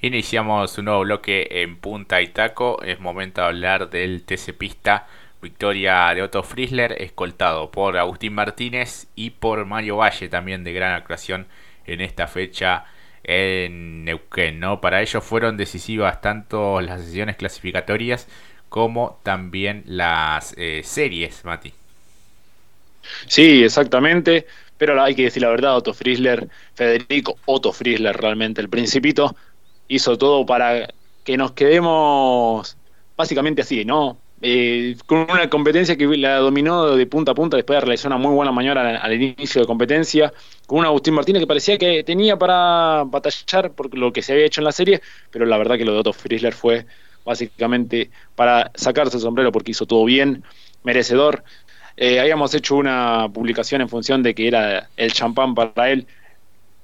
Iniciamos un nuevo bloque en Punta y Taco. Es momento de hablar del TC Pista. Victoria de Otto Friesler, escoltado por Agustín Martínez y por Mario Valle, también de gran actuación en esta fecha en Neuquén. ¿no? Para ellos fueron decisivas tanto las sesiones clasificatorias como también las eh, series, Mati. Sí, exactamente. Pero hay que decir la verdad, Otto Friesler, Federico Otto Friesler, realmente el principito, hizo todo para que nos quedemos básicamente así, ¿no? Eh, con una competencia que la dominó de punta a punta, después de realizar una muy buena maniobra al, inicio de competencia, con un Agustín Martínez que parecía que tenía para batallar por lo que se había hecho en la serie, pero la verdad que lo de Otto Friesler fue básicamente para sacarse el sombrero porque hizo todo bien, merecedor. Eh, habíamos hecho una publicación en función de que era el champán para él.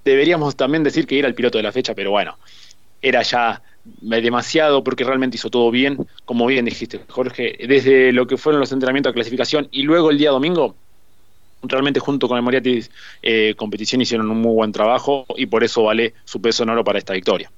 Deberíamos también decir que era el piloto de la fecha, pero bueno, era ya demasiado porque realmente hizo todo bien, como bien dijiste, Jorge, desde lo que fueron los entrenamientos de clasificación y luego el día domingo, realmente junto con el Moriarty eh, Competición hicieron un muy buen trabajo y por eso vale su peso en oro para esta victoria.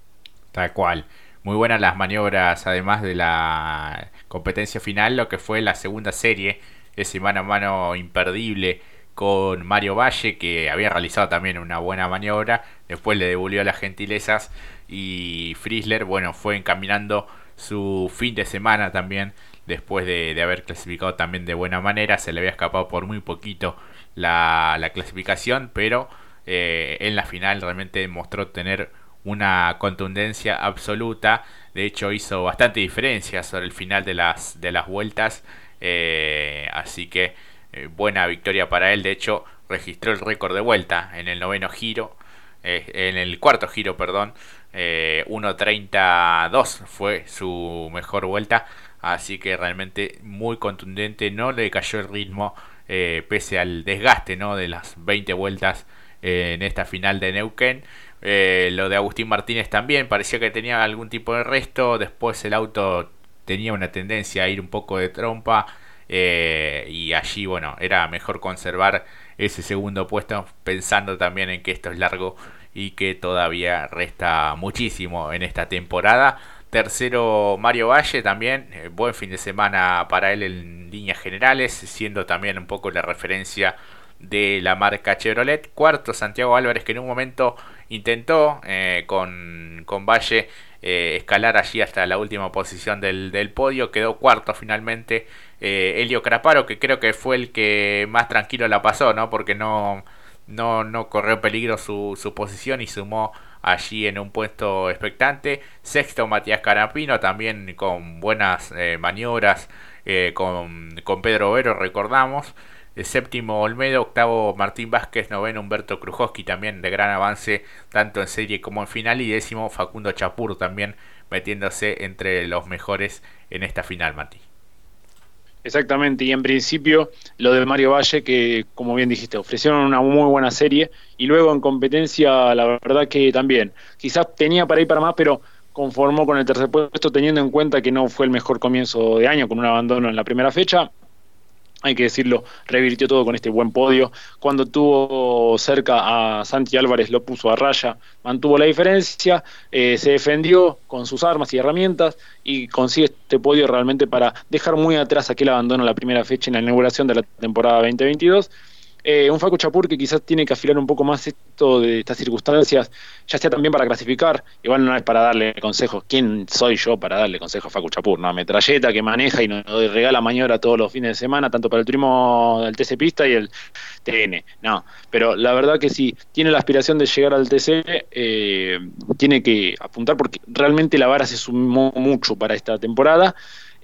Tal cual. Muy buenas las maniobras, además de la competencia final, lo que fue la segunda serie, ese mano a mano imperdible con Mario Valle, que había realizado también una buena maniobra, después le devolvió las gentilezas y Friesler, bueno, fue encaminando su fin de semana también, después de, haber clasificado también de buena manera, se le había escapado por muy poquito la, clasificación, pero eh, en la final realmente mostró tener una contundencia absoluta, de hecho hizo bastante diferencia sobre el final de las, de las vueltas, eh, así que eh, buena victoria para él. De hecho, registró el récord de vuelta en el noveno giro, eh, en el cuarto giro, perdón. 1.32 eh, fue su mejor vuelta. Así que realmente muy contundente. No le cayó el ritmo pese al desgaste ¿no? de las 20 vueltas en esta final de Neuquén. lo de Agustín Martínez también parecía que tenía algún tipo de resto. Después el auto tenía una tendencia a ir un poco de trompa. Eh, y allí, bueno, era mejor conservar ese segundo puesto pensando también en que esto es largo y que todavía resta muchísimo en esta temporada. Tercero, Mario Valle también, eh, buen fin de semana para él en líneas generales, siendo también un poco la referencia de la marca Chevrolet. Cuarto, Santiago Álvarez, que en un momento intentó eh, con, con Valle eh, escalar allí hasta la última posición del, del podio. Quedó cuarto finalmente eh, Elio Craparo, que creo que fue el que más tranquilo la pasó, ¿no? Porque no, no, no corrió peligro su, su posición y sumó allí en un puesto expectante. Sexto Matías Carapino, también con buenas eh, maniobras con, con Pedro Vero, recordamos. Séptimo Olmedo, octavo Martín Vázquez, noveno Humberto Krujowski también de gran avance tanto en serie como en final y décimo Facundo Chapur también metiéndose entre los mejores en esta final, Mati. Exactamente, y en principio lo de Mario Valle, que como bien dijiste, ofrecieron una muy buena serie, y luego en competencia, la verdad que también, quizás tenía para ir para más, pero conformó con el tercer puesto teniendo en cuenta que no fue el mejor comienzo de año con un abandono en la primera fecha, hay que decirlo, revirtió todo con este buen podio. Cuando tuvo cerca a Santi Álvarez lo puso a raya, mantuvo la diferencia, eh, se defendió con sus armas y herramientas y consigue este podio realmente para dejar muy atrás aquel abandono la primera fecha en la inauguración de la temporada 2022 eh, un Facu Chapur que quizás tiene que afilar un poco más esto de estas circunstancias, ya sea también para clasificar, igual no es para darle consejos, ¿quién soy yo para darle consejos a Facu Chapur? Una metralleta que maneja y nos regala maniobra todos los fines de semana, tanto para el turismo del TC Pista y el TN, no, pero la verdad que si tiene la aspiración de llegar al TC, eh, tiene que apuntar porque realmente la vara se sumó mucho para esta temporada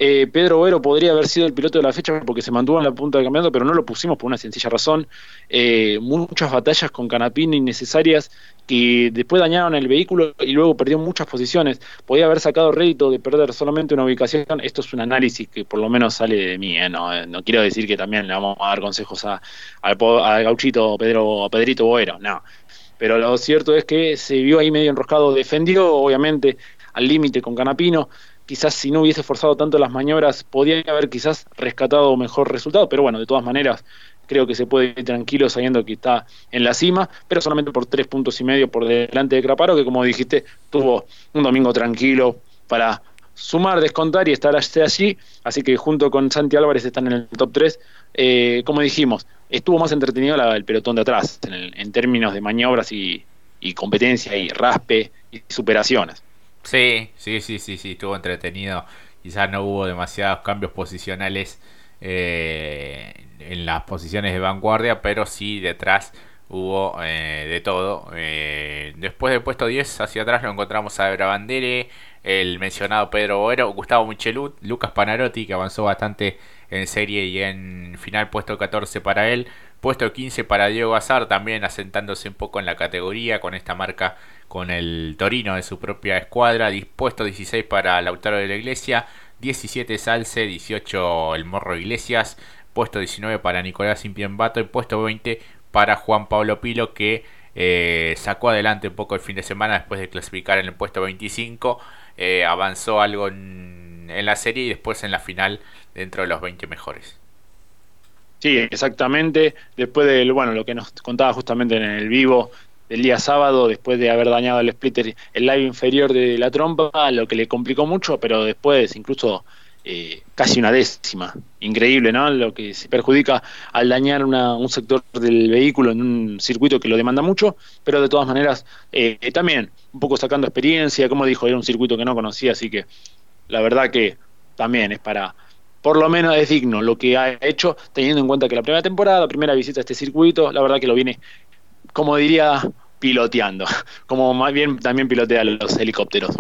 eh, Pedro Vero podría haber sido el piloto de la fecha porque se mantuvo en la punta del campeonato, pero no lo pusimos por una sencilla razón. Eh, muchas batallas con Canapín innecesarias que después dañaron el vehículo y luego perdió muchas posiciones. Podía haber sacado rédito de perder solamente una ubicación. Esto es un análisis que por lo menos sale de mí. ¿eh? No, quiero decir que también le vamos a dar consejos a, al, gauchito Pedro, a Pedrito Boero, no. Pero lo cierto es que se vio ahí medio enroscado, defendió obviamente al límite con Canapino, quizás si no hubiese forzado tanto las maniobras, podía haber quizás rescatado mejor resultado, pero bueno, de todas maneras, creo que se puede ir tranquilo sabiendo que está en la cima, pero solamente por tres puntos y medio por delante de Craparo, que como dijiste, tuvo un domingo tranquilo para sumar, descontar y estar allí, así que junto con Santi Álvarez están en el top 3. Eh, como dijimos, estuvo más entretenido el pelotón de atrás en, términos de maniobras y, competencia y raspe y superaciones. Sí, sí, sí, sí, sí, estuvo entretenido. Quizás no hubo demasiados cambios posicionales eh, en las posiciones de vanguardia, pero sí detrás hubo eh, de todo. Eh, después del puesto 10 hacia atrás lo encontramos a Brabandere, el mencionado Pedro Boero, Gustavo Michelut, Lucas Panarotti que avanzó bastante en serie y en final puesto 14 para él, puesto 15 para Diego Azar también asentándose un poco en la categoría con esta marca con el Torino de su propia escuadra, dispuesto 16 para Lautaro de la Iglesia, 17 Salce, 18 el Morro Iglesias, puesto 19 para Nicolás Impiembato y puesto 20 para Juan Pablo Pilo que eh, sacó adelante un poco el fin de semana después de clasificar en el puesto 25, eh, avanzó algo en, en, la serie y después en la final dentro de los 20 mejores. Sí, exactamente. Después de bueno, lo que nos contaba justamente en el vivo del día sábado, después de haber dañado el splitter, el live inferior de la trompa, lo que le complicó mucho, pero después incluso eh, casi una décima. Increíble, ¿no? Lo que se perjudica al dañar un sector del vehículo en un circuito que lo demanda mucho, pero de todas maneras eh, también un poco sacando experiencia, como dijo, era un circuito que no conocía, así que la verdad que también es para, por lo menos es digno lo que ha hecho, teniendo en cuenta que la primera temporada, la primera visita a este circuito, la verdad que lo viene, como diría, piloteando, como más bien también pilotea los helicópteros.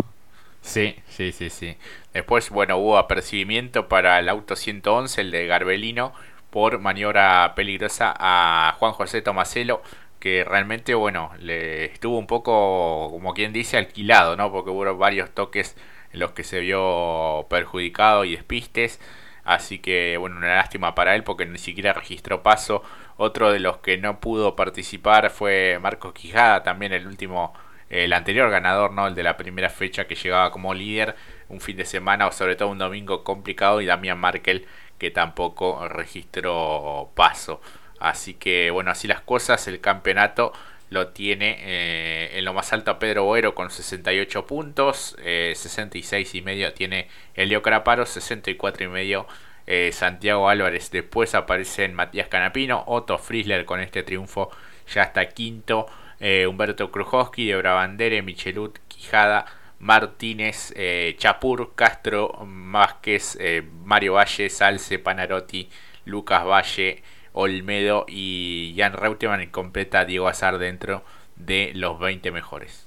Sí, sí, sí, sí. Después, bueno, hubo apercibimiento para el auto 111, el de Garbelino, por maniobra peligrosa a Juan José Tomaselo, que realmente, bueno, le estuvo un poco, como quien dice, alquilado, ¿no? Porque hubo varios toques en los que se vio perjudicado y despistes. Así que, bueno, una lástima para él porque ni siquiera registró paso. Otro de los que no pudo participar fue Marcos Quijada, también el último el anterior ganador, ¿no? El de la primera fecha que llegaba como líder, un fin de semana o sobre todo un domingo complicado y Damián Markel que tampoco registró paso. Así que bueno, así las cosas, el campeonato lo tiene eh, en lo más alto Pedro Boero con 68 puntos, 66 eh, y medio tiene Elio Caraparo, 64 y medio eh, Santiago Álvarez. Después aparecen Matías Canapino, Otto Friesler con este triunfo ya está quinto eh, Humberto Krujowski, de Brabandere, Michelut, Quijada, Martínez, Chapur, Castro, Vázquez, Mario Valle, Salce, Panarotti, Lucas Valle, Olmedo y Jan Reutemann y completa Diego Azar dentro de los 20 mejores.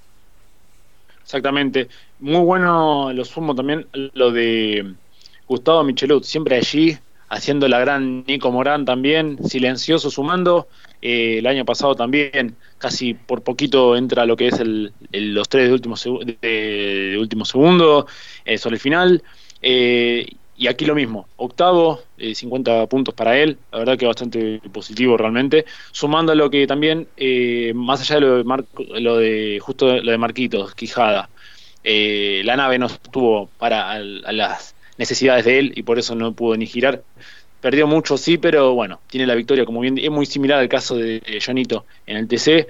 Exactamente. Muy bueno lo sumo también lo de Gustavo Michelut, siempre allí, haciendo la gran Nico Morán también, silencioso sumando. Eh, el año pasado también, casi por poquito entra lo que es el, los tres de último, de, último segundo eh, sobre el final. Y aquí lo mismo, octavo, 50 puntos para él, la verdad que bastante positivo realmente, sumando a lo que también, más allá de lo de, lo de justo lo de Marquitos, Quijada, la nave no estuvo para las necesidades de él y por eso no pudo ni girar. Perdió mucho, sí, pero bueno, tiene la victoria, como bien, es muy similar al caso de Jonito en el TC,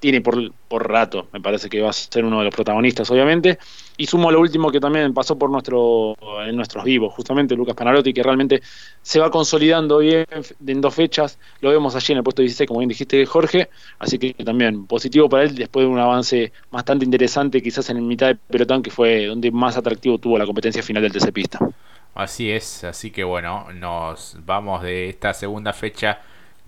tiene por, por rato, me parece que va a ser uno de los protagonistas, obviamente. Y sumo lo último que también pasó por nuestro en nuestros vivos, justamente Lucas Panarotti, que realmente se va consolidando bien en dos fechas. Lo vemos allí en el puesto 16, como bien dijiste, Jorge. Así que también positivo para él después de un avance bastante interesante, quizás en mitad de pelotón, que fue donde más atractivo tuvo la competencia final del TC Pista. Así es, así que bueno, nos vamos de esta segunda fecha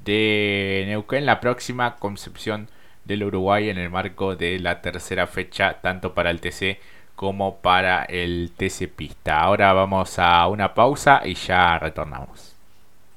de Neuquén. La próxima, Concepción del Uruguay en el marco de la tercera fecha tanto para el TC como para el TC Pista. Ahora vamos a una pausa y ya retornamos.